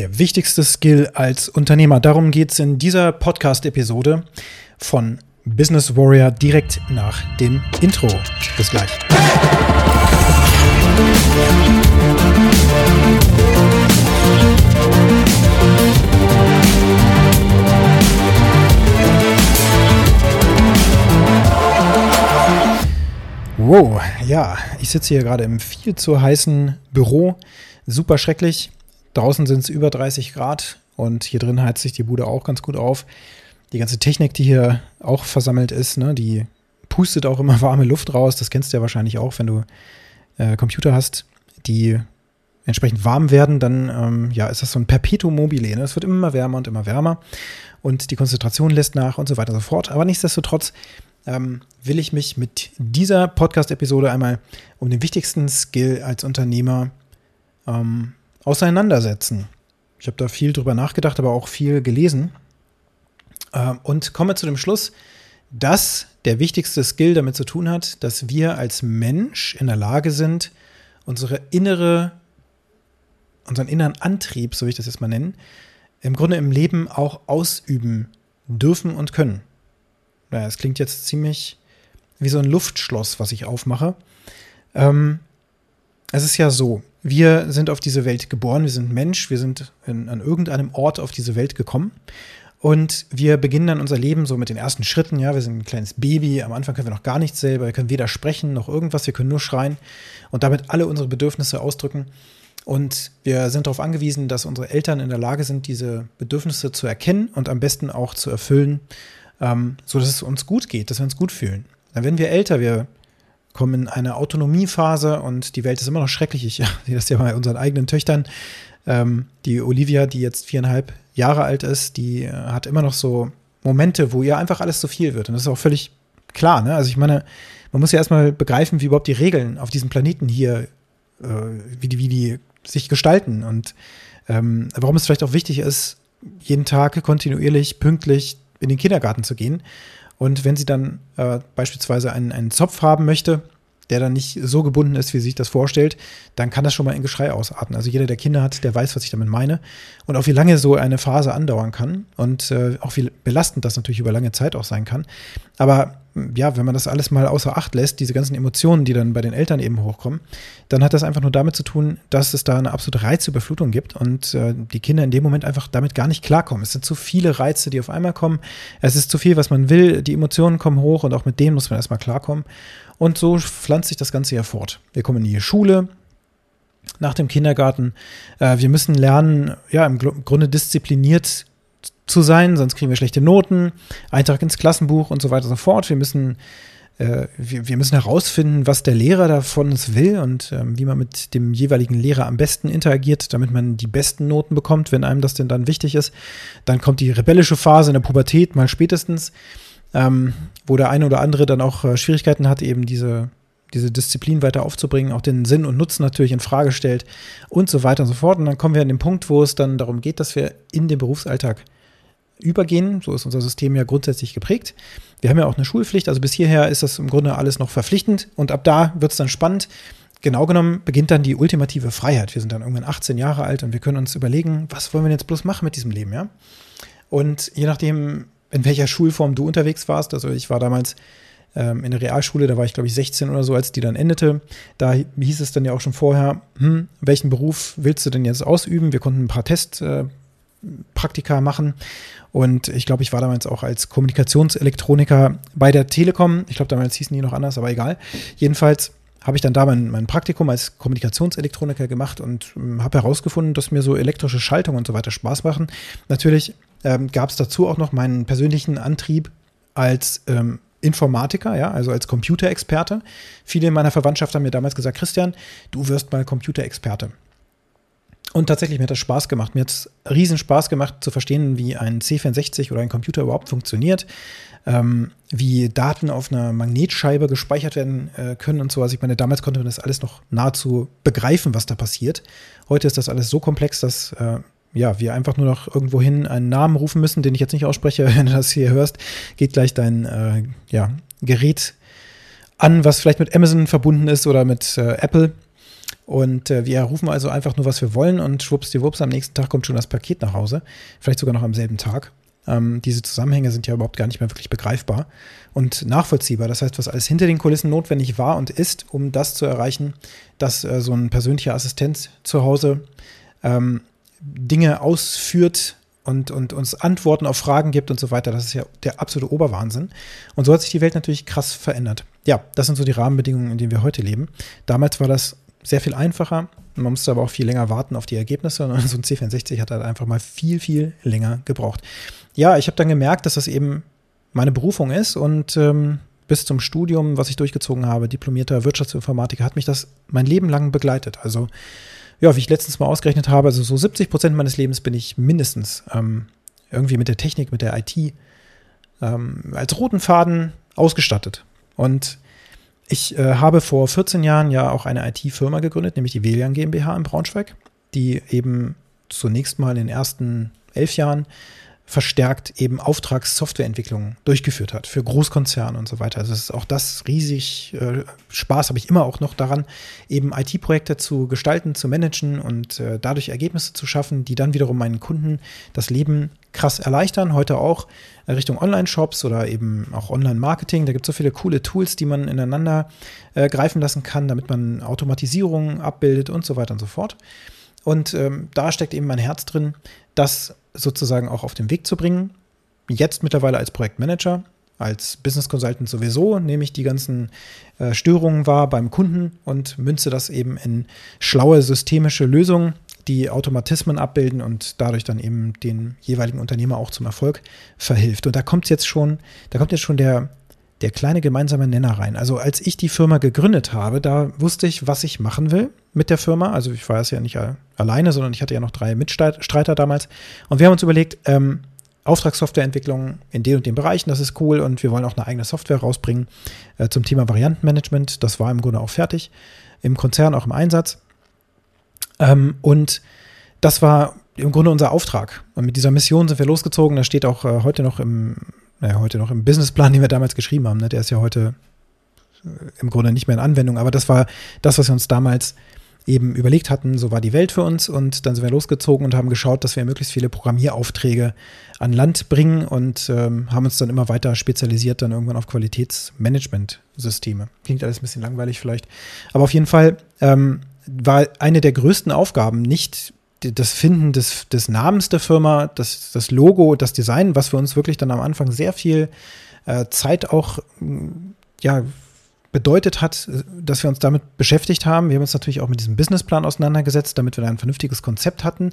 Der wichtigste Skill als Unternehmer. Darum geht es in dieser Podcast-Episode von Business Warrior direkt nach dem Intro. Bis gleich. Wow, ja, ich sitze hier gerade im viel zu heißen Büro. Super schrecklich. Draußen sind es über 30 Grad und hier drin heizt sich die Bude auch ganz gut auf. Die ganze Technik, die hier auch versammelt ist, ne, die pustet auch immer warme Luft raus. Das kennst du ja wahrscheinlich auch, wenn du äh, Computer hast, die entsprechend warm werden, dann ähm, ja, ist das so ein Perpetuum mobile. Ne? Es wird immer wärmer und immer wärmer und die Konzentration lässt nach und so weiter und so fort. Aber nichtsdestotrotz ähm, will ich mich mit dieser Podcast-Episode einmal um den wichtigsten Skill als Unternehmer ähm, auseinandersetzen. Ich habe da viel drüber nachgedacht, aber auch viel gelesen äh, und komme zu dem Schluss, dass der wichtigste Skill damit zu tun hat, dass wir als Mensch in der Lage sind, unsere innere, unseren inneren Antrieb, so will ich das jetzt mal nennen, im Grunde im Leben auch ausüben dürfen und können. Naja, es klingt jetzt ziemlich wie so ein Luftschloss, was ich aufmache. Ähm, es ist ja so, wir sind auf diese Welt geboren, wir sind Mensch, wir sind in, an irgendeinem Ort auf diese Welt gekommen und wir beginnen dann unser Leben so mit den ersten Schritten. Ja, wir sind ein kleines Baby. Am Anfang können wir noch gar nichts selber. Wir können weder sprechen noch irgendwas. Wir können nur schreien und damit alle unsere Bedürfnisse ausdrücken. Und wir sind darauf angewiesen, dass unsere Eltern in der Lage sind, diese Bedürfnisse zu erkennen und am besten auch zu erfüllen, ähm, so dass es uns gut geht, dass wir uns gut fühlen. Dann werden wir älter. Wir kommen in eine Autonomiephase und die Welt ist immer noch schrecklich. Ich sehe das ja bei unseren eigenen Töchtern. Ähm, die Olivia, die jetzt viereinhalb Jahre alt ist, die äh, hat immer noch so Momente, wo ihr einfach alles zu viel wird. Und das ist auch völlig klar. Ne? Also ich meine, man muss ja erstmal begreifen, wie überhaupt die Regeln auf diesem Planeten hier, äh, wie, die, wie die sich gestalten und ähm, warum es vielleicht auch wichtig ist, jeden Tag kontinuierlich, pünktlich in den Kindergarten zu gehen. Und wenn sie dann äh, beispielsweise einen, einen Zopf haben möchte, der dann nicht so gebunden ist, wie sie sich das vorstellt, dann kann das schon mal in Geschrei ausarten. Also jeder, der Kinder hat, der weiß, was ich damit meine. Und auch wie lange so eine Phase andauern kann und äh, auch wie belastend das natürlich über lange Zeit auch sein kann. Aber ja, wenn man das alles mal außer Acht lässt, diese ganzen Emotionen, die dann bei den Eltern eben hochkommen, dann hat das einfach nur damit zu tun, dass es da eine absolute Reizüberflutung gibt und äh, die Kinder in dem Moment einfach damit gar nicht klarkommen. Es sind zu viele Reize, die auf einmal kommen. Es ist zu viel, was man will. Die Emotionen kommen hoch und auch mit denen muss man erstmal klarkommen. Und so pflanzt sich das Ganze ja fort. Wir kommen in die Schule, nach dem Kindergarten. Äh, wir müssen lernen, ja, im Grunde diszipliniert zu sein, sonst kriegen wir schlechte Noten, Eintrag ins Klassenbuch und so weiter und so fort. Wir müssen, äh, wir, müssen herausfinden, was der Lehrer davon uns will und ähm, wie man mit dem jeweiligen Lehrer am besten interagiert, damit man die besten Noten bekommt, wenn einem das denn dann wichtig ist. Dann kommt die rebellische Phase in der Pubertät mal spätestens, ähm, wo der eine oder andere dann auch äh, Schwierigkeiten hat, eben diese diese Disziplin weiter aufzubringen, auch den Sinn und Nutzen natürlich in Frage stellt und so weiter und so fort. Und dann kommen wir an den Punkt, wo es dann darum geht, dass wir in den Berufsalltag übergehen. So ist unser System ja grundsätzlich geprägt. Wir haben ja auch eine Schulpflicht, also bis hierher ist das im Grunde alles noch verpflichtend und ab da wird es dann spannend. Genau genommen beginnt dann die ultimative Freiheit. Wir sind dann irgendwann 18 Jahre alt und wir können uns überlegen, was wollen wir jetzt bloß machen mit diesem Leben, ja? Und je nachdem, in welcher Schulform du unterwegs warst, also ich war damals ähm, in der Realschule, da war ich glaube ich 16 oder so, als die dann endete. Da hieß es dann ja auch schon vorher, hm, welchen Beruf willst du denn jetzt ausüben? Wir konnten ein paar Testpraktika äh, machen und ich glaube, ich war damals auch als Kommunikationselektroniker bei der Telekom. Ich glaube, damals hießen die noch anders, aber egal. Jedenfalls habe ich dann da mein, mein, Praktikum als Kommunikationselektroniker gemacht und ähm, habe herausgefunden, dass mir so elektrische Schaltungen und so weiter Spaß machen. Natürlich ähm, gab es dazu auch noch meinen persönlichen Antrieb als ähm, Informatiker, ja, also als Computerexperte. Viele in meiner Verwandtschaft haben mir damals gesagt, Christian, du wirst mal Computerexperte. Und tatsächlich, mir hat das Spaß gemacht. Mir hat es riesen Spaß gemacht zu verstehen, wie ein C64 oder ein Computer überhaupt funktioniert, ähm, wie Daten auf einer Magnetscheibe gespeichert werden äh, können und so. Also ich meine, damals konnte man das alles noch nahezu begreifen, was da passiert. Heute ist das alles so komplex, dass äh, ja, wir einfach nur noch irgendwohin einen Namen rufen müssen, den ich jetzt nicht ausspreche. Wenn du das hier hörst, geht gleich dein äh, ja, Gerät an, was vielleicht mit Amazon verbunden ist oder mit äh, Apple Und äh, wir rufen also einfach nur, was wir wollen und schwuppsdiwupps, am nächsten Tag kommt schon das Paket nach Hause. Vielleicht sogar noch am selben Tag. Ähm, diese Zusammenhänge sind ja überhaupt gar nicht mehr wirklich begreifbar und nachvollziehbar. Das heißt, was alles hinter den Kulissen notwendig war und ist, um das zu erreichen, dass äh, so ein persönlicher Assistent zu Hause ähm, Dinge ausführt, und, und uns Antworten auf Fragen gibt und so weiter. Das ist ja der absolute Oberwahnsinn. Und so hat sich die Welt natürlich krass verändert. Ja, das sind so die Rahmenbedingungen, in denen wir heute leben. Damals war das sehr viel einfacher. Man musste aber auch viel länger warten auf die Ergebnisse. Und so ein C64 hat halt einfach mal viel, viel länger gebraucht. Ja, ich habe dann gemerkt, dass das eben meine Berufung ist und ähm, bis zum Studium, was ich durchgezogen habe, diplomierter Wirtschaftsinformatiker, hat mich das mein Leben lang begleitet. Also, ja, wie ich letztens mal ausgerechnet habe, also so 70 Prozent meines Lebens bin ich mindestens ähm, irgendwie mit der Technik, mit der IT ähm, als roten Faden ausgestattet. Und ich äh, habe vor 14 Jahren ja auch eine IT-Firma gegründet, nämlich die Velian GmbH in Braunschweig, die eben zunächst mal in den ersten elf Jahren verstärkt eben Auftragssoftwareentwicklung durchgeführt hat für Großkonzerne und so weiter. Also ist auch das riesig äh, Spaß habe ich immer auch noch daran, eben IT-Projekte zu gestalten, zu managen und äh, dadurch Ergebnisse zu schaffen, die dann wiederum meinen Kunden das Leben krass erleichtern. Heute auch Richtung Online-Shops oder eben auch Online-Marketing. Da gibt es so viele coole Tools, die man ineinander äh, greifen lassen kann, damit man Automatisierung abbildet und so weiter und so fort. Und ähm, da steckt eben mein Herz drin, das sozusagen auch auf den Weg zu bringen. Jetzt mittlerweile als Projektmanager, als Business Consultant sowieso, nehme ich die ganzen äh, Störungen wahr beim Kunden und münze das eben in schlaue systemische Lösungen, die Automatismen abbilden und dadurch dann eben den jeweiligen Unternehmer auch zum Erfolg verhilft. Und da kommt jetzt schon, da kommt jetzt schon der, der kleine gemeinsame Nenner rein. Also als ich die Firma gegründet habe, da wusste ich, was ich machen will mit der Firma. Also ich war es ja nicht alleine, sondern ich hatte ja noch drei Mitstreiter damals. Und wir haben uns überlegt, ähm, Auftragssoftwareentwicklung in den und den Bereichen, das ist cool und wir wollen auch eine eigene Software rausbringen äh, zum Thema Variantenmanagement. Das war im Grunde auch fertig, im Konzern auch im Einsatz. Ähm, und das war im Grunde unser Auftrag. Und mit dieser Mission sind wir losgezogen. Das steht auch äh, heute noch im, naja, heute noch im Businessplan, den wir damals geschrieben haben. Ne? Der ist ja heute äh, im Grunde nicht mehr in Anwendung, aber das war das, was wir uns damals eben überlegt hatten, so war die Welt für uns und dann sind wir losgezogen und haben geschaut, dass wir möglichst viele Programmieraufträge an Land bringen und ähm, haben uns dann immer weiter spezialisiert dann irgendwann auf Qualitätsmanagementsysteme. Klingt alles ein bisschen langweilig vielleicht, aber auf jeden Fall ähm, war eine der größten Aufgaben nicht das Finden des, des Namens der Firma, das, das Logo, das Design, was für uns wirklich dann am Anfang sehr viel äh, Zeit auch ja bedeutet hat, dass wir uns damit beschäftigt haben. Wir haben uns natürlich auch mit diesem Businessplan auseinandergesetzt, damit wir ein vernünftiges Konzept hatten,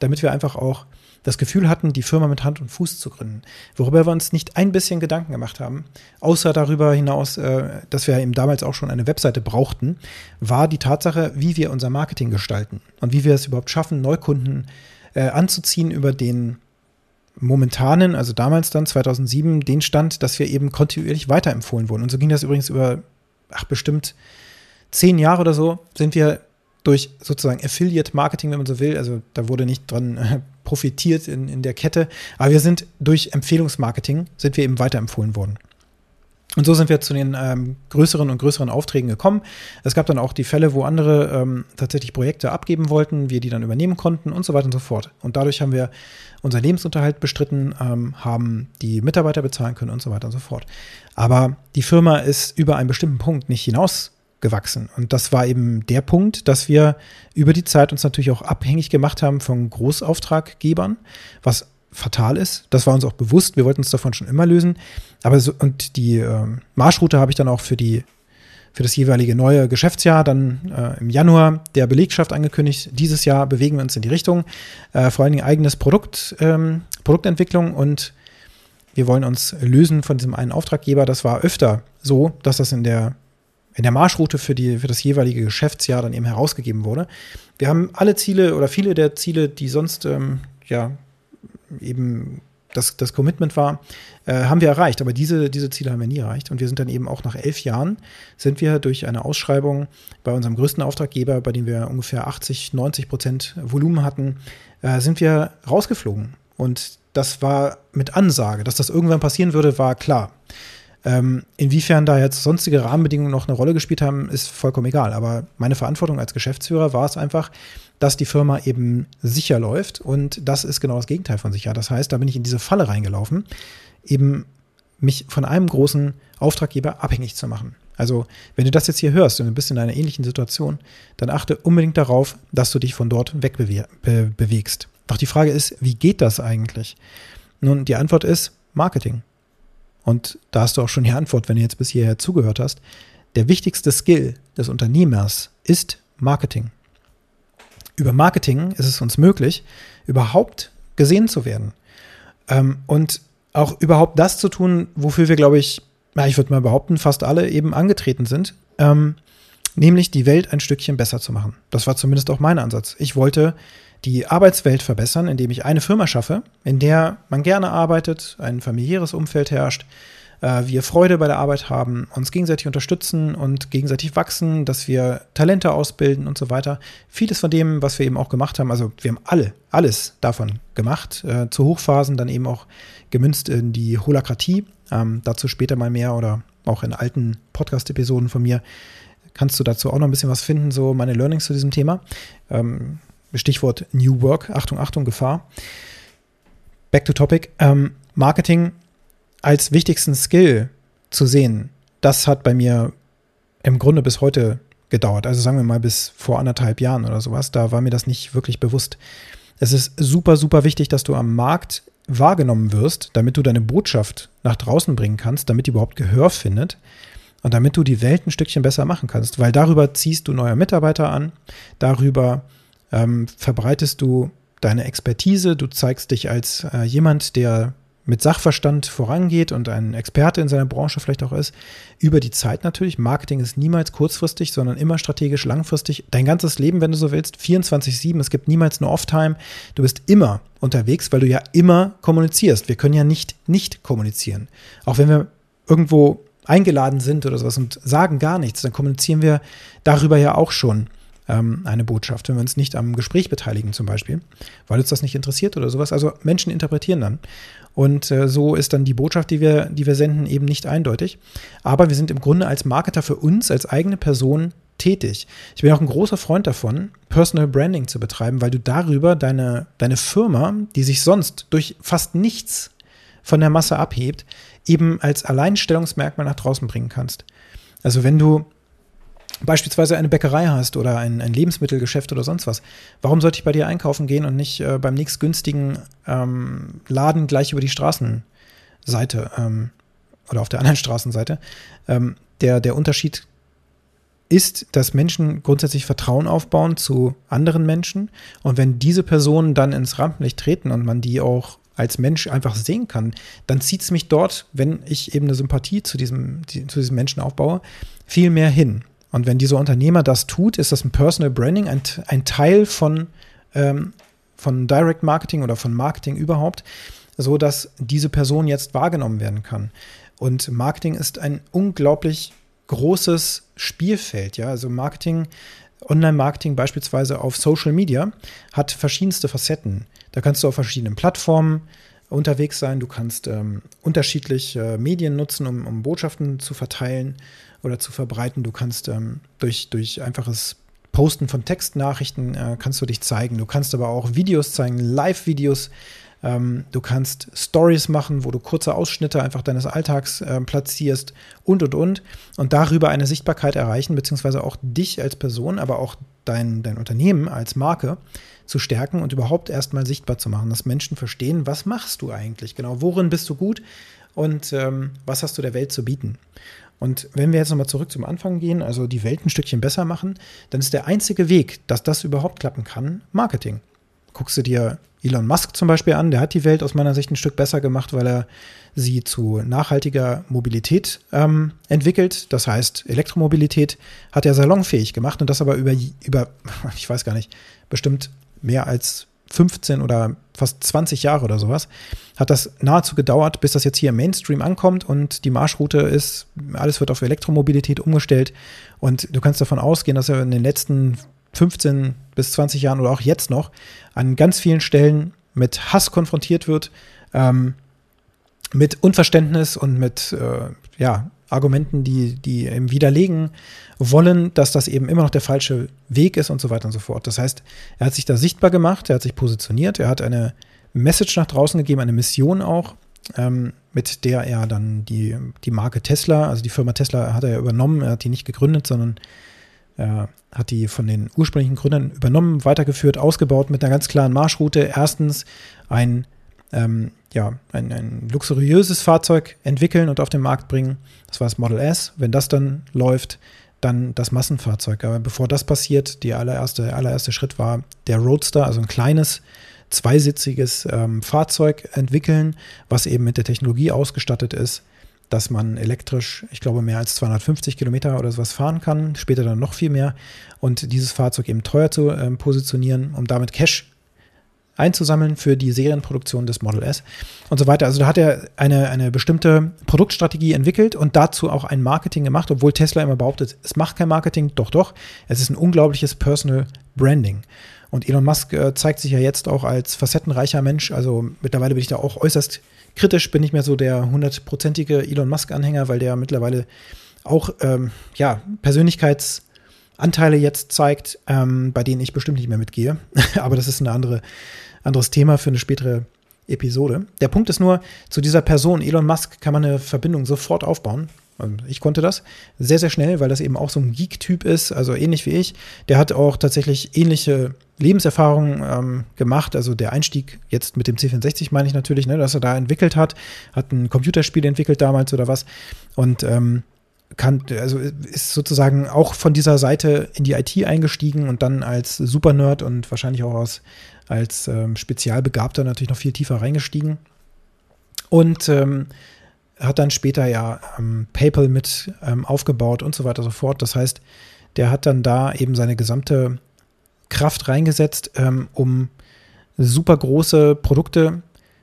damit wir einfach auch das Gefühl hatten, die Firma mit Hand und Fuß zu gründen. Worüber wir uns nicht ein bisschen Gedanken gemacht haben, außer darüber hinaus, äh, dass wir eben damals auch schon eine Webseite brauchten, war die Tatsache, wie wir unser Marketing gestalten und wie wir es überhaupt schaffen, Neukunden äh, anzuziehen über den momentanen, also damals dann 2007, den Stand, dass wir eben kontinuierlich weiterempfohlen wurden. Und so ging das übrigens über ach, bestimmt zehn Jahre oder so sind wir durch sozusagen Affiliate Marketing, wenn man so will, also da wurde nicht dran äh, profitiert in, in der Kette, aber wir sind durch Empfehlungsmarketing, sind wir eben weiterempfohlen worden. Und so sind wir zu den ähm, größeren und größeren Aufträgen gekommen. Es gab dann auch die Fälle, wo andere ähm, tatsächlich Projekte abgeben wollten, wir die dann übernehmen konnten und so weiter und so fort. Und dadurch haben wir unseren Lebensunterhalt bestritten, ähm, haben die Mitarbeiter bezahlen können und so weiter und so fort. Aber die Firma ist über einen bestimmten Punkt nicht hinausgewachsen. Und das war eben der Punkt, dass wir über die Zeit uns natürlich auch abhängig gemacht haben von Großauftraggebern, was fatal ist. Das war uns auch bewusst. Wir wollten uns davon schon immer lösen. Aber so, und die äh, Marschroute habe ich dann auch für die für das jeweilige neue Geschäftsjahr dann äh, im Januar der Belegschaft angekündigt. Dieses Jahr bewegen wir uns in die Richtung, äh, vor allen Dingen eigenes Produkt, ähm, Produktentwicklung und wir wollen uns lösen von diesem einen Auftraggeber. Das war öfter so, dass das in der, in der Marschroute für, die, für das jeweilige Geschäftsjahr dann eben herausgegeben wurde. Wir haben alle Ziele oder viele der Ziele, die sonst ähm, ja eben das, das Commitment war, äh, haben wir erreicht. Aber diese, diese Ziele haben wir nie erreicht. Und wir sind dann eben auch nach elf Jahren, sind wir durch eine Ausschreibung bei unserem größten Auftraggeber, bei dem wir ungefähr 80, 90 Prozent Volumen hatten, äh, sind wir rausgeflogen. Und das war mit Ansage, dass das irgendwann passieren würde, war klar. Ähm, inwiefern da jetzt sonstige Rahmenbedingungen noch eine Rolle gespielt haben, ist vollkommen egal. Aber meine Verantwortung als Geschäftsführer war es einfach, dass die Firma eben sicher läuft. Und das ist genau das Gegenteil von sicher. Das heißt, da bin ich in diese Falle reingelaufen, eben mich von einem großen Auftraggeber abhängig zu machen. Also, wenn du das jetzt hier hörst und du bist in einer ähnlichen Situation, dann achte unbedingt darauf, dass du dich von dort wegbewegst. Doch die Frage ist, wie geht das eigentlich? Nun, die Antwort ist Marketing. Und da hast du auch schon die Antwort, wenn du jetzt bis hierher zugehört hast. Der wichtigste Skill des Unternehmers ist Marketing. Über Marketing ist es uns möglich, überhaupt gesehen zu werden. Ähm, und auch überhaupt das zu tun, wofür wir, glaube ich, ich würde mal behaupten, fast alle eben angetreten sind, ähm, nämlich die Welt ein Stückchen besser zu machen. Das war zumindest auch mein Ansatz. Ich wollte die Arbeitswelt verbessern, indem ich eine Firma schaffe, in der man gerne arbeitet, ein familiäres Umfeld herrscht, äh, wir Freude bei der Arbeit haben, uns gegenseitig unterstützen und gegenseitig wachsen, dass wir Talente ausbilden und so weiter. Vieles von dem, was wir eben auch gemacht haben, also wir haben alle, alles davon gemacht, äh, zu Hochphasen dann eben auch gemünzt in die Holakratie, ähm, dazu später mal mehr oder auch in alten Podcast-Episoden von mir kannst du dazu auch noch ein bisschen was finden, so meine Learnings zu diesem Thema. Ähm, Stichwort New Work, Achtung, Achtung, Gefahr. Back to topic. Ähm, Marketing als wichtigsten Skill zu sehen, das hat bei mir im Grunde bis heute gedauert. Also sagen wir mal bis vor anderthalb Jahren oder sowas. Da war mir das nicht wirklich bewusst. Es ist super, super wichtig, dass du am Markt wahrgenommen wirst, damit du deine Botschaft nach draußen bringen kannst, damit die überhaupt Gehör findet und damit du die Welt ein Stückchen besser machen kannst, weil darüber ziehst du neue Mitarbeiter an, darüber ähm, verbreitest du deine Expertise, du zeigst dich als äh, jemand, der mit Sachverstand vorangeht und ein Experte in seiner Branche vielleicht auch ist, über die Zeit natürlich. Marketing ist niemals kurzfristig, sondern immer strategisch langfristig. Dein ganzes Leben, wenn du so willst, 24-7, es gibt niemals eine Off-Time. Du bist immer unterwegs, weil du ja immer kommunizierst. Wir können ja nicht nicht kommunizieren. Auch wenn wir irgendwo eingeladen sind oder sowas und sagen gar nichts, dann kommunizieren wir darüber ja auch schon ähm, eine Botschaft, wenn wir uns nicht am Gespräch beteiligen zum Beispiel, weil uns das nicht interessiert oder sowas. Also Menschen interpretieren dann. Und äh, so ist dann die Botschaft, die wir, die wir senden, eben nicht eindeutig. Aber wir sind im Grunde als Marketer für uns, als eigene Person tätig. Ich bin auch ein großer Freund davon, Personal Branding zu betreiben, weil du darüber deine, deine Firma, die sich sonst durch fast nichts von der Masse abhebt, eben als Alleinstellungsmerkmal nach draußen bringen kannst. Also wenn du beispielsweise eine Bäckerei hast oder ein, ein, Lebensmittelgeschäft oder sonst was, warum sollte ich bei dir einkaufen gehen und nicht äh, beim nächstgünstigen ähm, Laden gleich über die Straßenseite ähm, oder auf der anderen Straßenseite? Ähm, der, der Unterschied ist, dass Menschen grundsätzlich Vertrauen aufbauen zu anderen Menschen und wenn diese Personen dann ins Rampenlicht treten und man die auch als Mensch einfach sehen kann, dann zieht es mich dort, wenn ich eben eine Sympathie zu diesem, die, zu diesem Menschen aufbaue, viel mehr hin. Und wenn dieser Unternehmer das tut, ist das ein Personal Branding, ein, ein Teil von, ähm, von Direct Marketing oder von Marketing überhaupt, so dass diese Person jetzt wahrgenommen werden kann. Und Marketing ist ein unglaublich großes Spielfeld, ja. Also Marketing, Online-Marketing beispielsweise auf Social Media hat verschiedenste Facetten. Da kannst du auf verschiedenen Plattformen unterwegs sein. Du kannst ähm, unterschiedliche Medien nutzen, um, um Botschaften zu verteilen oder zu verbreiten. Du kannst ähm, durch, durch einfaches Posten von Textnachrichten äh, kannst du dich zeigen. Du kannst aber auch Videos zeigen, Live-Videos. Ähm, du kannst Stories machen, wo du kurze Ausschnitte einfach deines Alltags äh, platzierst und, und, und. Und darüber eine Sichtbarkeit erreichen, beziehungsweise auch dich als Person, aber auch dein, dein Unternehmen als Marke zu stärken und überhaupt erstmal sichtbar zu machen, dass Menschen verstehen, was machst du eigentlich genau, worin bist du gut und ähm, was hast du der Welt zu bieten. Und wenn wir jetzt nochmal zurück zum Anfang gehen, also die Welt ein Stückchen besser machen, dann ist der einzige Weg, dass das überhaupt klappen kann, Marketing. Guckst du dir Elon Musk zum Beispiel an, der hat die Welt aus meiner Sicht ein Stück besser gemacht, weil er sie zu nachhaltiger Mobilität ähm, entwickelt. Das heißt, Elektromobilität hat er salonfähig gemacht und das aber über, über, ich weiß gar nicht, bestimmt mehr als 15 oder fast 20 Jahre oder sowas, hat das nahezu gedauert, bis das jetzt hier im Mainstream ankommt und die Marschroute ist, alles wird auf Elektromobilität umgestellt und du kannst davon ausgehen, dass er in den letzten 15 bis 20 Jahren oder auch jetzt noch an ganz vielen Stellen mit Hass konfrontiert wird, ähm, mit Unverständnis und mit äh, ja, Argumenten, die, die eben widerlegen wollen, dass das eben immer noch der falsche Weg ist und so weiter und so fort. Das heißt, er hat sich da sichtbar gemacht, er hat sich positioniert, er hat eine Message nach draußen gegeben, eine Mission auch, ähm, mit der er dann die, die Marke Tesla, also die Firma Tesla hat er übernommen, er hat die nicht gegründet, sondern er hat die von den ursprünglichen Gründern übernommen, weitergeführt, ausgebaut mit einer ganz klaren Marschroute. Erstens ein ähm, ja, ein, ein luxuriöses Fahrzeug entwickeln und auf den Markt bringen. Das war das Model S. Wenn das dann läuft, dann das Massenfahrzeug. Aber bevor das passiert, die allererste, allererste Schritt war der Roadster, also ein kleines, zweisitziges ähm, Fahrzeug entwickeln, was eben mit der Technologie ausgestattet ist, dass man elektrisch, ich glaube, mehr als 250 Kilometer oder sowas fahren kann, später dann noch viel mehr. Und dieses Fahrzeug eben teuer zu ähm, positionieren, um damit Cash einzusammeln für die Serienproduktion des Model S und so weiter. Also da hat er eine, eine bestimmte Produktstrategie entwickelt und dazu auch ein Marketing gemacht, obwohl Tesla immer behauptet, es macht kein Marketing, doch, doch. Es ist ein unglaubliches Personal Branding. Und Elon Musk äh, zeigt sich ja jetzt auch als facettenreicher Mensch. Also mittlerweile bin ich da auch äußerst kritisch, bin nicht mehr so der hundertprozentige Elon Musk-Anhänger, weil der mittlerweile auch ähm, ja, Persönlichkeits- Anteile jetzt zeigt, ähm, bei denen ich bestimmt nicht mehr mitgehe. Aber das ist ein andere, anderes Thema für eine spätere Episode. Der Punkt ist nur, zu dieser Person, Elon Musk, kann man eine Verbindung sofort aufbauen. Ich konnte das sehr, sehr schnell, weil das eben auch so ein Geek-Typ ist, also ähnlich wie ich. Der hat auch tatsächlich ähnliche Lebenserfahrungen ähm, gemacht. Also der Einstieg jetzt mit dem C64 meine ich natürlich, ne, dass er da entwickelt hat, hat ein Computerspiel entwickelt damals oder was. Und ähm, kann, also ist sozusagen auch von dieser Seite in die IT eingestiegen und dann als Super-Nerd und wahrscheinlich auch als, als ähm, Spezialbegabter natürlich noch viel tiefer reingestiegen. Und ähm, hat dann später ja ähm, PayPal mit ähm, aufgebaut und so weiter und so fort. Das heißt, der hat dann da eben seine gesamte Kraft reingesetzt, ähm, um super große Produkte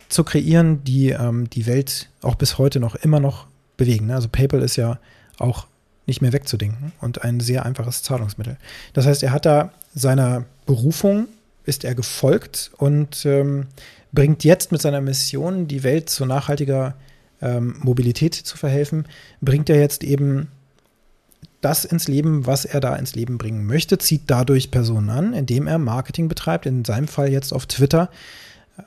zu kreieren, die ähm, die Welt auch bis heute noch immer noch bewegen. Also PayPal ist ja auch nicht mehr wegzudenken und ein sehr einfaches Zahlungsmittel. Das heißt, er hat da seiner Berufung, ist er gefolgt und ähm, bringt jetzt mit seiner Mission, die Welt zu nachhaltiger ähm, Mobilität zu verhelfen, bringt er jetzt eben das ins Leben, was er da ins Leben bringen möchte, zieht dadurch Personen an, indem er Marketing betreibt, in seinem Fall jetzt auf Twitter,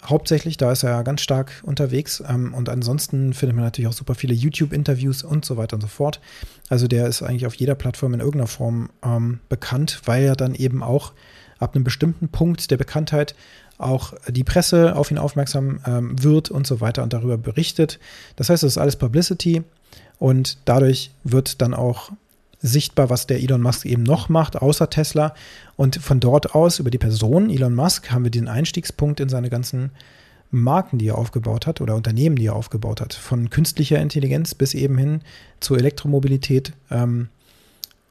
hauptsächlich, da ist er ganz stark unterwegs. Ähm, und ansonsten findet man natürlich auch super viele YouTube-Interviews und so weiter und so fort. Also der ist eigentlich auf jeder Plattform in irgendeiner Form ähm, bekannt, weil er dann eben auch ab einem bestimmten Punkt der Bekanntheit auch die Presse auf ihn aufmerksam ähm, wird und so weiter und darüber berichtet. Das heißt, das ist alles Publicity und dadurch wird dann auch sichtbar, was der Elon Musk eben noch macht, außer Tesla. Und von dort aus, über die Person Elon Musk, haben wir den Einstiegspunkt in seine ganzen Marken, die er aufgebaut hat oder Unternehmen, die er aufgebaut hat. Von künstlicher Intelligenz bis eben hin zur Elektromobilität ähm,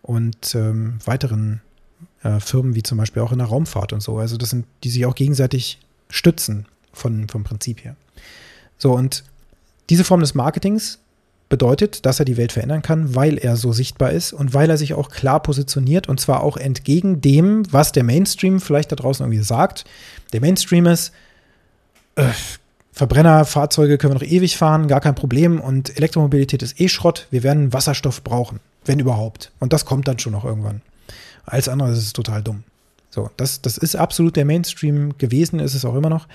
und ähm, weiteren äh, Firmen, wie zum Beispiel auch in der Raumfahrt und so. Also das sind, die sich auch gegenseitig stützen von, vom Prinzip her. So, und diese Form des Marketings bedeutet, dass er die Welt verändern kann, weil er so sichtbar ist und weil er sich auch klar positioniert und zwar auch entgegen dem, was der Mainstream vielleicht da draußen irgendwie sagt. Der Mainstream ist, äh, Verbrennerfahrzeuge können wir noch ewig fahren, gar kein Problem und Elektromobilität ist eh Schrott, wir werden Wasserstoff brauchen, wenn überhaupt. Und das kommt dann schon noch irgendwann. Als anderes ist es total dumm. So, das, das ist absolut der Mainstream gewesen, ist es auch immer noch,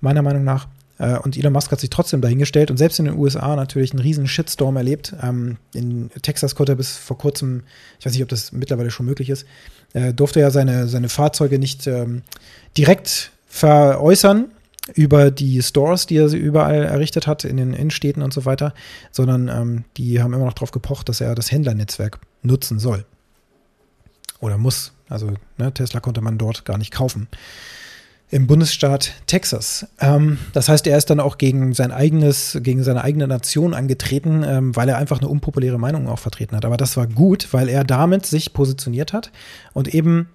meiner Meinung nach. Äh, und Elon Musk hat sich trotzdem dahingestellt und selbst in den USA natürlich einen riesen Shitstorm erlebt. Ähm, in Texas konnte er bis vor kurzem, ich weiß nicht, ob das mittlerweile schon möglich ist, äh, durfte er seine, seine Fahrzeuge nicht ähm, direkt veräußern über die Stores, die er überall errichtet hat, in den Innenstädten und so weiter, sondern ähm, die haben immer noch darauf gepocht, dass er das Händlernetzwerk nutzen soll. Oder muss. Also ne, Tesla konnte man dort gar nicht kaufen im Bundesstaat Texas. Ähm, das heißt, er ist dann auch gegen sein eigenes, gegen seine eigene Nation angetreten, ähm, weil er einfach eine unpopuläre Meinung auch vertreten hat. Aber das war gut, weil er damit sich positioniert hat und eben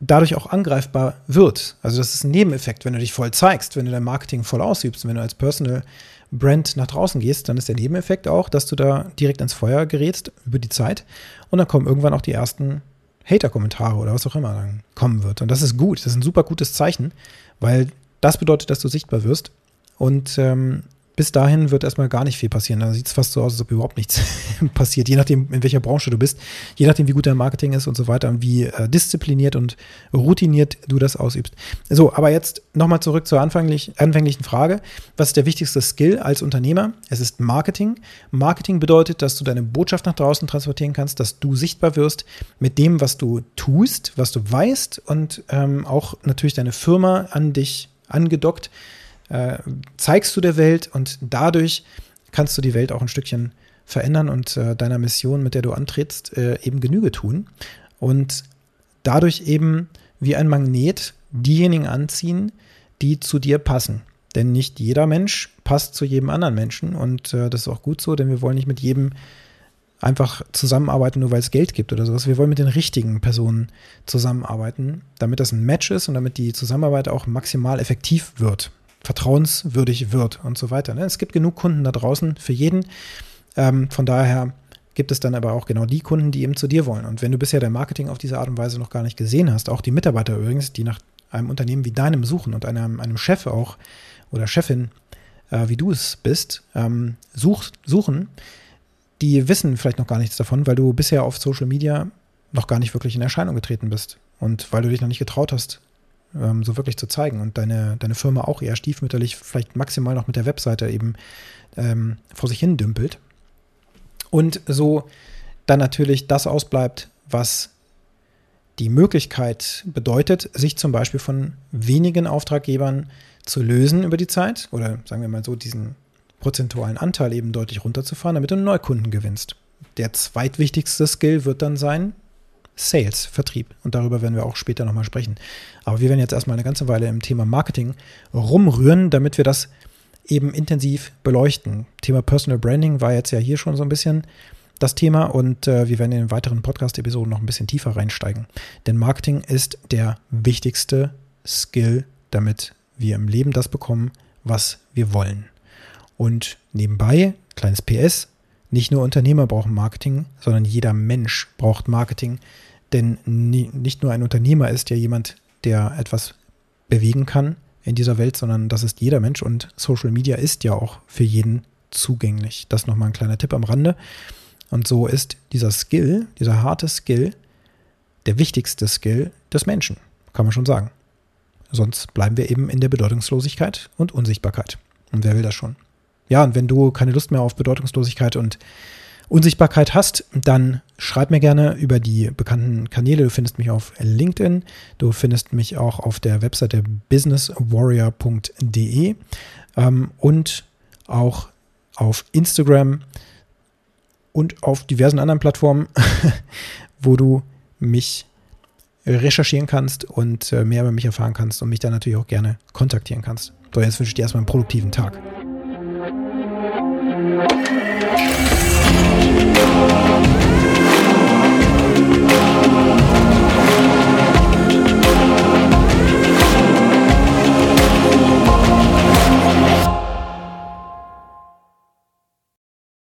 dadurch auch angreifbar wird. Also das ist ein Nebeneffekt, wenn du dich voll zeigst, wenn du dein Marketing voll ausübst, wenn du als Personal Brand nach draußen gehst, dann ist der Nebeneffekt auch, dass du da direkt ins Feuer gerätst über die Zeit und dann kommen irgendwann auch die ersten Hater-Kommentare oder was auch immer dann kommen wird. Und das ist gut, das ist ein super gutes Zeichen, weil das bedeutet, dass du sichtbar wirst und ähm, bis dahin wird erstmal gar nicht viel passieren. Da sieht es fast so aus, als ob überhaupt nichts passiert, je nachdem, in welcher Branche du bist, je nachdem, wie gut dein Marketing ist und so weiter und wie äh, diszipliniert und routiniert du das ausübst. So, aber jetzt nochmal zurück zur anfänglich, anfänglichen Frage. Was ist der wichtigste Skill als Unternehmer? Es ist Marketing. Marketing bedeutet, dass du deine Botschaft nach draußen transportieren kannst, dass du sichtbar wirst mit dem, was du tust, was du weißt und ähm, auch natürlich deine Firma an dich angedockt äh, zeigst du der Welt und dadurch kannst du die Welt auch ein Stückchen verändern und äh, deiner Mission, mit der du antrittst, äh, eben Genüge tun. Und dadurch eben wie ein Magnet diejenigen anziehen, die zu dir passen. Denn nicht jeder Mensch passt zu jedem anderen Menschen und äh, das ist auch gut so, denn wir wollen nicht mit jedem einfach zusammenarbeiten, nur weil es Geld gibt oder sowas. Wir wollen mit den richtigen Personen zusammenarbeiten, damit das ein Match ist und damit die Zusammenarbeit auch maximal effektiv wird vertrauenswürdig wird und so weiter. Ne? Es gibt genug Kunden da draußen für jeden. Ähm, von daher gibt es dann aber auch genau die Kunden, die eben zu dir wollen. Und wenn du bisher dein Marketing auf diese Art und Weise noch gar nicht gesehen hast, auch die Mitarbeiter übrigens, die nach einem Unternehmen wie deinem suchen und einem, einem Chef auch oder Chefin, äh, wie du es bist, ähm, such, suchen, die wissen vielleicht noch gar nichts davon, weil du bisher auf Social Media noch gar nicht wirklich in Erscheinung getreten bist und weil du dich noch nicht getraut hast, ähm, so wirklich zu zeigen und deine, deine Firma auch eher stiefmütterlich, vielleicht maximal noch mit der Webseite eben ähm, vor sich hin dümpelt. Und so dann natürlich das ausbleibt, was die Möglichkeit bedeutet, sich zum Beispiel von wenigen Auftraggebern zu lösen über die Zeit oder sagen wir mal so, diesen prozentualen Anteil eben deutlich runterzufahren, damit du Neukunden gewinnst. Der zweitwichtigste Skill wird dann sein, Sales, Vertrieb. Und darüber werden wir auch später nochmal sprechen. Aber wir werden jetzt erstmal eine ganze Weile im Thema Marketing rumrühren, damit wir das eben intensiv beleuchten. Thema Personal Branding war jetzt ja hier schon so ein bisschen das Thema und äh, wir werden in den weiteren Podcast-Episoden noch ein bisschen tiefer reinsteigen. Denn Marketing ist der wichtigste Skill, damit wir im Leben das bekommen, was wir wollen. Und nebenbei, kleines PS, nicht nur Unternehmer brauchen Marketing, sondern jeder Mensch braucht Marketing. Denn nicht nur ein Unternehmer ist ja jemand, der etwas bewegen kann in dieser Welt, sondern das ist jeder Mensch und Social Media ist ja auch für jeden zugänglich. Das nochmal ein kleiner Tipp am Rande. Und so ist dieser Skill, dieser harte Skill, der wichtigste Skill des Menschen, kann man schon sagen. Sonst bleiben wir eben in der Bedeutungslosigkeit und Unsichtbarkeit. Und wer will das schon? Ja, und wenn du keine Lust mehr auf Bedeutungslosigkeit und Unsichtbarkeit hast, dann schreib mir gerne über die bekannten Kanäle. Du findest mich auf LinkedIn, du findest mich auch auf der Webseite businesswarrior.de ähm, und auch auf Instagram und auf diversen anderen Plattformen, wo du mich recherchieren kannst und äh, mehr über mich erfahren kannst und mich dann natürlich auch gerne kontaktieren kannst. So, jetzt wünsche ich dir erstmal einen produktiven Tag. Thank you.